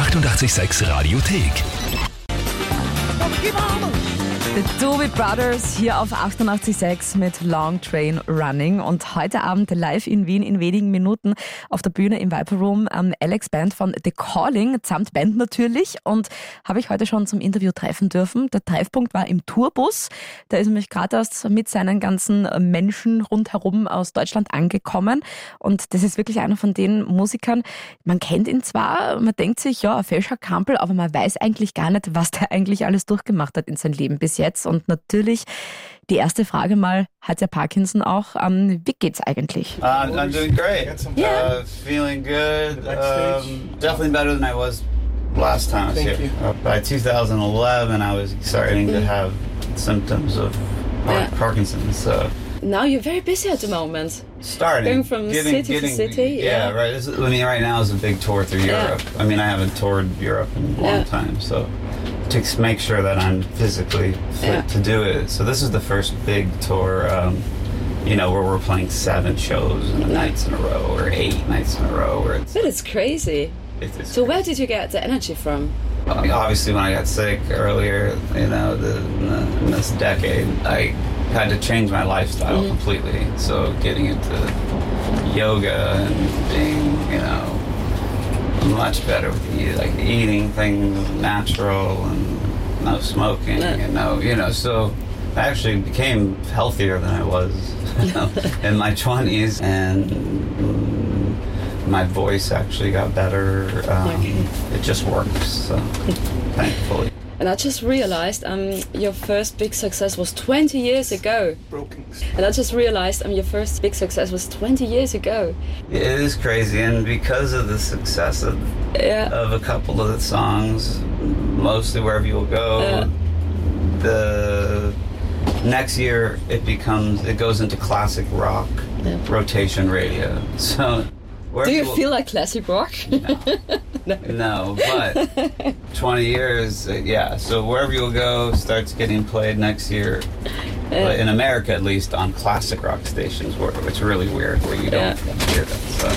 886 Radiothek. The Doobie Brothers hier auf 88.6 mit Long Train Running. Und heute Abend live in Wien in wenigen Minuten auf der Bühne im Viper Room ähm, Alex Band von The Calling, samt Band natürlich. Und habe ich heute schon zum Interview treffen dürfen. Der Treffpunkt war im Tourbus, der ist nämlich gerade erst mit seinen ganzen Menschen rundherum aus Deutschland angekommen. Und das ist wirklich einer von den Musikern, man kennt ihn zwar, man denkt sich, ja, fescher Kampel, aber man weiß eigentlich gar nicht, was der eigentlich alles durchgemacht hat in seinem Leben bis jetzt. Und natürlich die erste Frage mal, hat der Parkinson auch, ähm, wie geht's eigentlich? Uh, I'm doing great. Yeah. Uh, feeling good. Um, definitely better than I was last time I was Thank here. you. Uh, by 2011, I was starting to have symptoms of Par- Yeah. Parkinson's. So Now you're very busy at the moment. starting Going from city to city, Yeah, yeah. right. This is, I mean, right now is a big tour through Yeah. Europe. I mean, I haven't toured Europe in a long Yeah. time, so to make sure that I'm physically fit Yeah. to do it. So this is the first big tour. Um, you know, where we're playing seven shows in nights in a row, or eight nights in a row, where it's, That is crazy. it's, it's So where did you get the energy from? obviously when I got sick earlier, you know, the, in, the, in this decade, I had to change my lifestyle completely. So getting into yoga and being, you know, much better with the, like eating things natural and no smoking Yeah. and no, you know, so I actually became healthier than I was in my 20s and my voice actually got better. Um, Okay. It just works, so thankfully. And I just realized um, your first big success was 20 years ago. Broken. And I just realized um, your first big success was 20 years ago. It is crazy, and because of the success of, Yeah. of a couple of the songs, mostly wherever you'll go, Yeah. the next year it becomes it goes into classic rock Yeah. rotation radio. So, wherever Do you feel like classic rock? No, but 20 years, uh, yeah. So wherever you'll go starts getting played next year. But in America, at least, on classic rock stations, where it's really weird, where you don't Yeah. hear that. So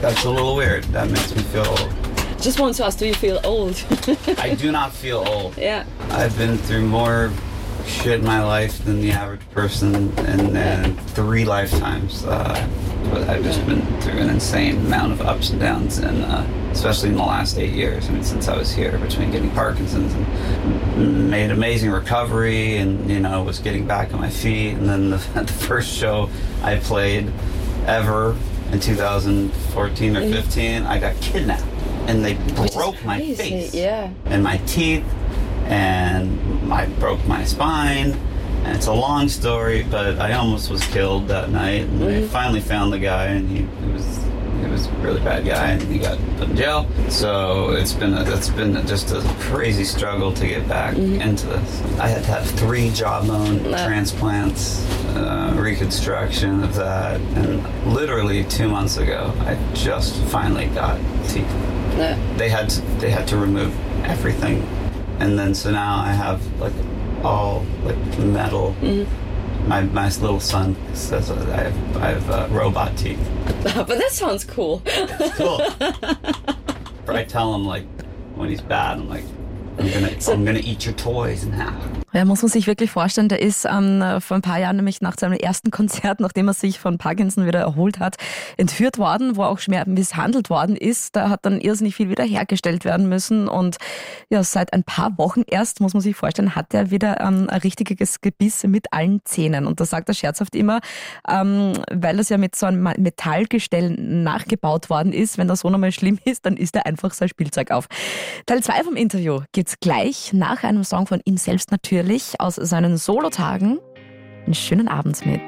that's a little weird. That makes me feel old. just want to ask, do you feel old? I do not feel old. yeah. I've been through more shit in my life than the average person in, in three lifetimes. Uh, but I've just been through an insane amount of ups and downs, and uh, especially in the last eight years. I mean, since I was here, between getting Parkinson's and made amazing recovery, and you know, was getting back on my feet, and then the, the first show I played ever in 2014 or 15, I got kidnapped, and they Which broke my face Yeah. and my teeth and I broke my spine. And it's a long story, but I almost was killed that night. And I finally found the guy, and he, he was was a really bad guy, and he got put in jail. So it's been a, it's been just a crazy struggle to get back into this. I had to have three jawbone transplants, uh, reconstruction of that, and literally two months ago, I just finally got teeth. They had to, they had to remove everything. And then so now i have like all like metal my, my little son says i have, I have uh, robot teeth. But that sounds cool. cool. I tell him like when he's bad i'm like i'm gonna i'm gonna eat your toys half Ja, muss man sich wirklich vorstellen, der ist ähm, vor ein paar Jahren nämlich nach seinem ersten Konzert, nachdem er sich von Parkinson wieder erholt hat, entführt worden, wo auch schwer misshandelt worden ist. Da hat dann irrsinnig viel wieder hergestellt werden müssen und ja, seit ein paar Wochen erst, muss man sich vorstellen, hat er wieder ähm, ein richtiges Gebiss mit allen Zähnen. Und das sagt er scherzhaft immer, ähm, weil das ja mit so einem Metallgestell nachgebaut worden ist. Wenn das so nochmal schlimm ist, dann ist er einfach sein Spielzeug auf. Teil 2 vom Interview gibt's gleich nach einem Song von ihm selbst natürlich aus seinen Solotagen. Einen schönen Abend mit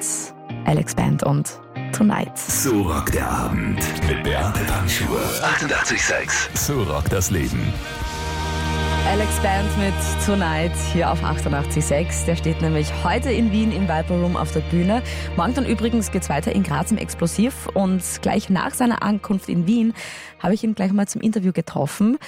Alex Band und Tonight. So rockt der Abend mit Beate Panschur. 88,6. So rockt das Leben. Alex Band mit Tonight hier auf 88.6. Der steht nämlich heute in Wien im Viper Room auf der Bühne. Morgen dann übrigens geht's weiter in Graz im Explosiv und gleich nach seiner Ankunft in Wien habe ich ihn gleich mal zum Interview getroffen.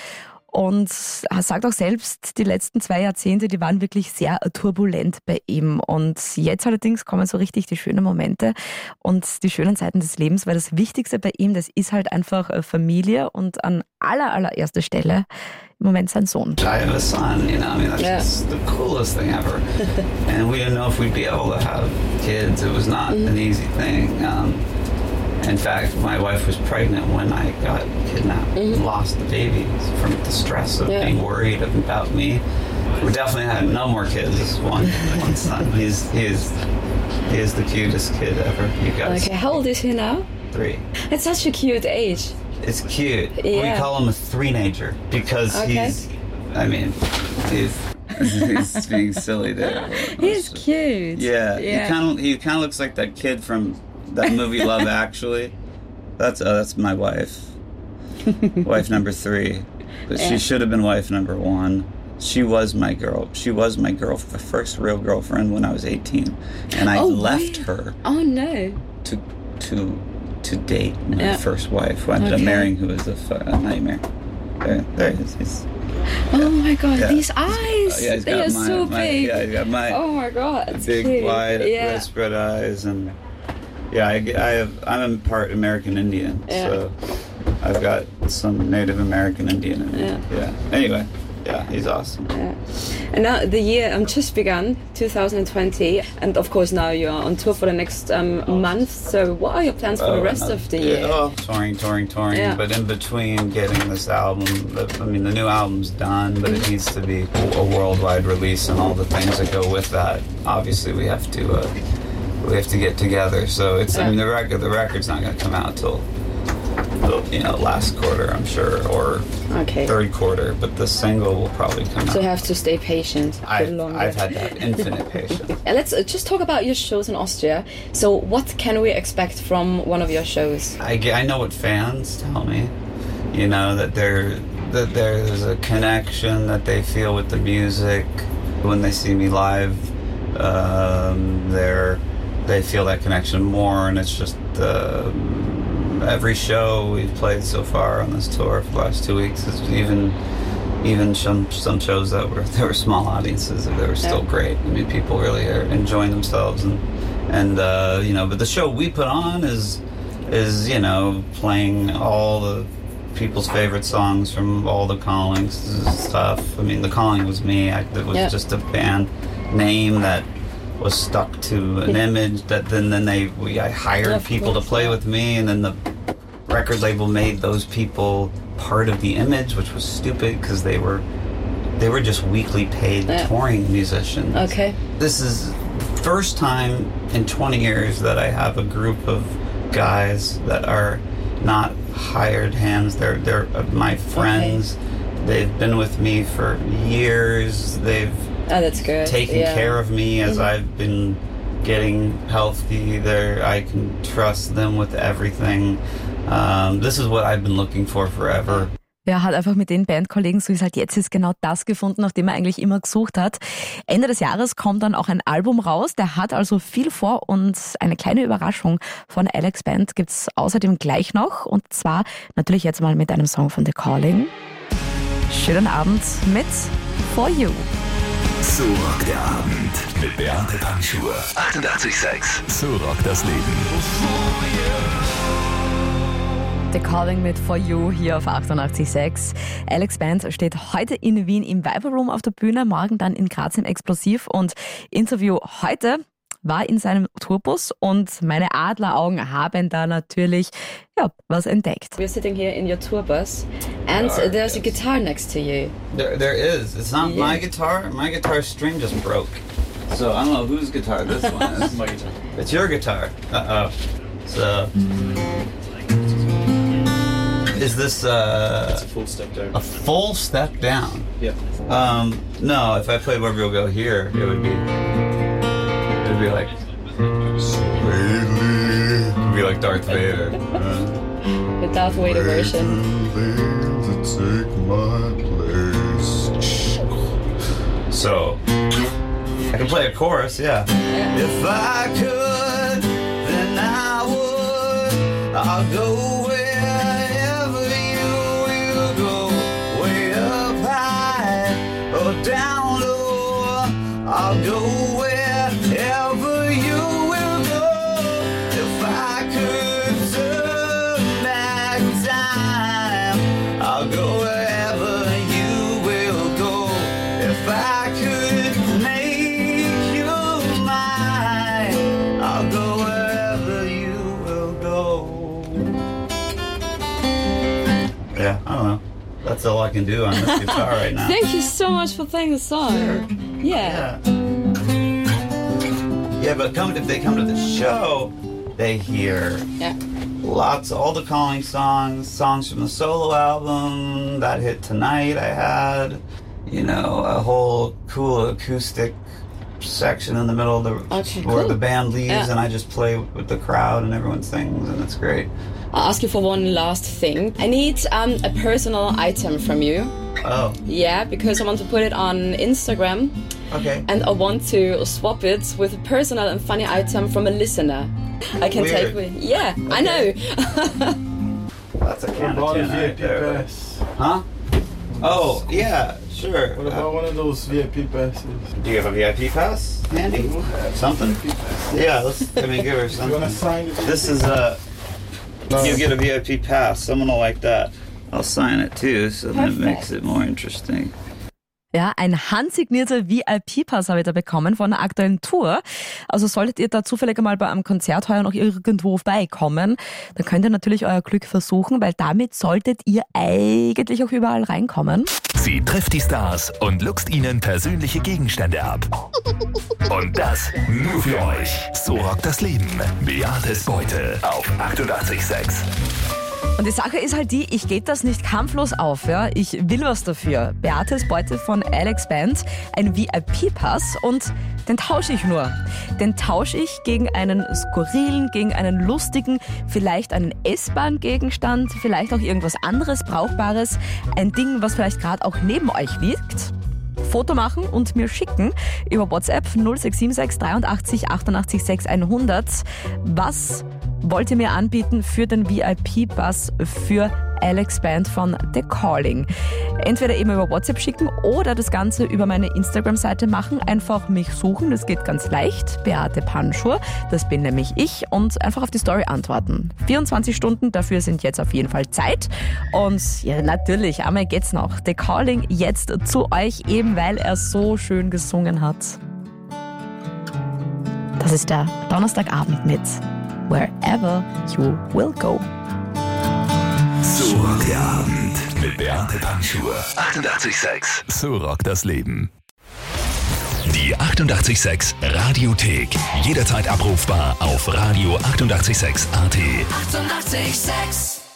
Und er sagt auch selbst, die letzten zwei Jahrzehnte, die waren wirklich sehr turbulent bei ihm. Und jetzt allerdings kommen so richtig die schönen Momente und die schönen Zeiten des Lebens, weil das Wichtigste bei ihm, das ist halt einfach äh, Familie und an aller, allererster Stelle im Moment sein Sohn. I have a son, you know, I mean, that's yeah. just the coolest thing ever. and we didn't know if we'd be able to have kids. It was not mm. an easy thing. Um, in fact, my wife was pregnant when I got kidnapped mm-hmm. and lost the baby from the stress of yeah. being worried about me. We definitely had no more kids. One, one son. He's he's he is the cutest kid ever. You guys. Okay, how old is he now? Three. It's such a cute age. It's cute. Yeah. We call him a three-nager because okay. he's. I mean, he's. he's being silly there. He's cute. Yeah, yeah. he kind of he kind of looks like that kid from that movie Love Actually. That's uh, that's my wife. wife number three, but yeah. she should have been wife number one. She was my girl. She was my girl, the first real girlfriend when I was 18, and I oh, left her. Oh no. To to to date my yeah. first wife, who I ended okay. up marrying, who was a, nightmare. There, there he is. He's, oh my god, yeah. these eyes! yeah, they are my, so my, big. Yeah, he's got my. Oh my god, big, cute. wide, yeah. spread eyes, and yeah, I, I have. I'm a part American Indian, yeah. so I've got some Native American Indian in me. Yeah. yeah. Anyway, yeah, he's awesome. Yeah. And now the year um, just begun, 2020, and of course now you are on tour for the next um, month. So what are your plans for the oh, rest of the year? Oh, touring, touring, touring. Yeah. But in between getting this album, I mean, the new album's done, but it needs to be a worldwide release and all the things that go with that. Obviously, we have to. Uh, we have to get together. So it's yeah. I mean the record the record's not going to come out till you know last quarter I'm sure or okay. third quarter, but the single will probably come out. So you have to stay patient. I, I've had that infinite patience. And let's uh, just talk about your shows in Austria. So what can we expect from one of your shows? I, I know what fans tell me. You know that there that there's a connection that they feel with the music when they see me live. Um, they're they feel that connection more, and it's just uh, every show we've played so far on this tour for the last two weeks is even even some some shows that were there were small audiences they were still great. I mean, people really are enjoying themselves and and uh, you know, but the show we put on is is you know playing all the people's favorite songs from all the callings stuff. I mean, the calling was me. I, it was just a band name that was stuck to an image that then then they we I hired people to play with me and then the record label made those people part of the image which was stupid because they were they were just weekly paid yeah. touring musicians. Okay. This is first time in 20 years that I have a group of guys that are not hired hands. They're they're uh, my friends. Okay. They've been with me for years. They've Oh, that's good. Taking yeah. care of me as. I've been getting healthy. There, I can trust them with everything. Um, this is what I've been looking for forever. Er hat einfach mit den Bandkollegen, so wie es halt jetzt ist, genau das gefunden, nach dem er eigentlich immer gesucht hat. Ende des Jahres kommt dann auch ein Album raus. Der hat also viel vor und eine kleine Überraschung von Alex Band gibt's außerdem gleich noch. Und zwar natürlich jetzt mal mit einem Song von The Calling. Schönen Abend mit For You. So rockt der Abend mit Beate Panschur. 88,6. So rockt das Leben. The Calling mit For You hier auf 88.6. Alex Band steht heute in Wien im Viber Room auf der Bühne, morgen dann in Graz im Explosiv und Interview heute war in seinem Tourbus und meine Adleraugen haben da natürlich ja, was entdeckt. We're sitting here in your tourbus and guitar, there's yes. a guitar next to you. There, there is. It's not yeah. my guitar. My guitar string just broke. So I don't know whose guitar this one is. my guitar. It's your guitar. Uh oh. So. Is this uh, it's a full step down? A full step down. Yeah. Um, no, if I played Where We'll Go here, it would be be like, It'd be like Darth Vader. the Darth Vader version. So, I can play a chorus, yeah. yeah. If I could, then I would. I'll go that's all I can do on this guitar right now. Thank you so much for playing the song. Sure. Yeah. yeah. Yeah, but come if they come to the show, they hear yeah. lots, all the calling songs, songs from the solo album, that hit tonight. I had, you know, a whole cool acoustic section in the middle of the okay, where cool. the band leaves, yeah. and I just play with the crowd, and everyone sings, and it's great. I'll ask you for one last thing. I need um, a personal item from you. Oh. Yeah, because I want to put it on Instagram. Okay. And I want to swap it with a personal and funny item from a listener. I can Weird. take with. Yeah, okay. I know. That's a can of tuna right there. Pass? Huh? Oh, yeah, sure. What about uh, one of those VIP passes? Do you have a VIP pass handy? Something? Yeah, let's, I mean, give her something. You want to sign it? This is a, no. you get a VIP pass. Someone will like that. I'll sign it too, so that makes it more interesting. Ja, ein handsignierter VIP-Pass habe ich da bekommen von einer aktuellen Tour. Also solltet ihr da zufällig mal bei einem Konzert heuer noch irgendwo vorbeikommen, dann könnt ihr natürlich euer Glück versuchen, weil damit solltet ihr eigentlich auch überall reinkommen. Sie trifft die Stars und luchst ihnen persönliche Gegenstände ab. Und das nur für euch. So rockt das Leben. Beates Beute auf 886. Und die Sache ist halt die, ich gebe das nicht kampflos auf. Ja? Ich will was dafür. Beates Beute von Alex Band, ein VIP-Pass und den tausche ich nur. Den tausche ich gegen einen skurrilen, gegen einen lustigen, vielleicht einen S-Bahn-Gegenstand, vielleicht auch irgendwas anderes Brauchbares. Ein Ding, was vielleicht gerade auch neben euch liegt. Foto machen und mir schicken über WhatsApp 0676 83 88 6100. Was wollt ihr mir anbieten für den VIP-Pass für Alex Band von The Calling. Entweder eben über WhatsApp schicken oder das Ganze über meine Instagram-Seite machen. Einfach mich suchen, das geht ganz leicht. Beate Panschur, das bin nämlich ich. Und einfach auf die Story antworten. 24 Stunden, dafür sind jetzt auf jeden Fall Zeit. Und ja, natürlich, einmal geht's noch. The Calling jetzt zu euch, eben weil er so schön gesungen hat. Das ist der Donnerstagabend mit Wherever You Will Go. So rockt der Abend mit Beate Panschur. 88,6. So rockt das Leben. Die 88,6 Radiothek. Jederzeit abrufbar auf radio886.at. 88,6.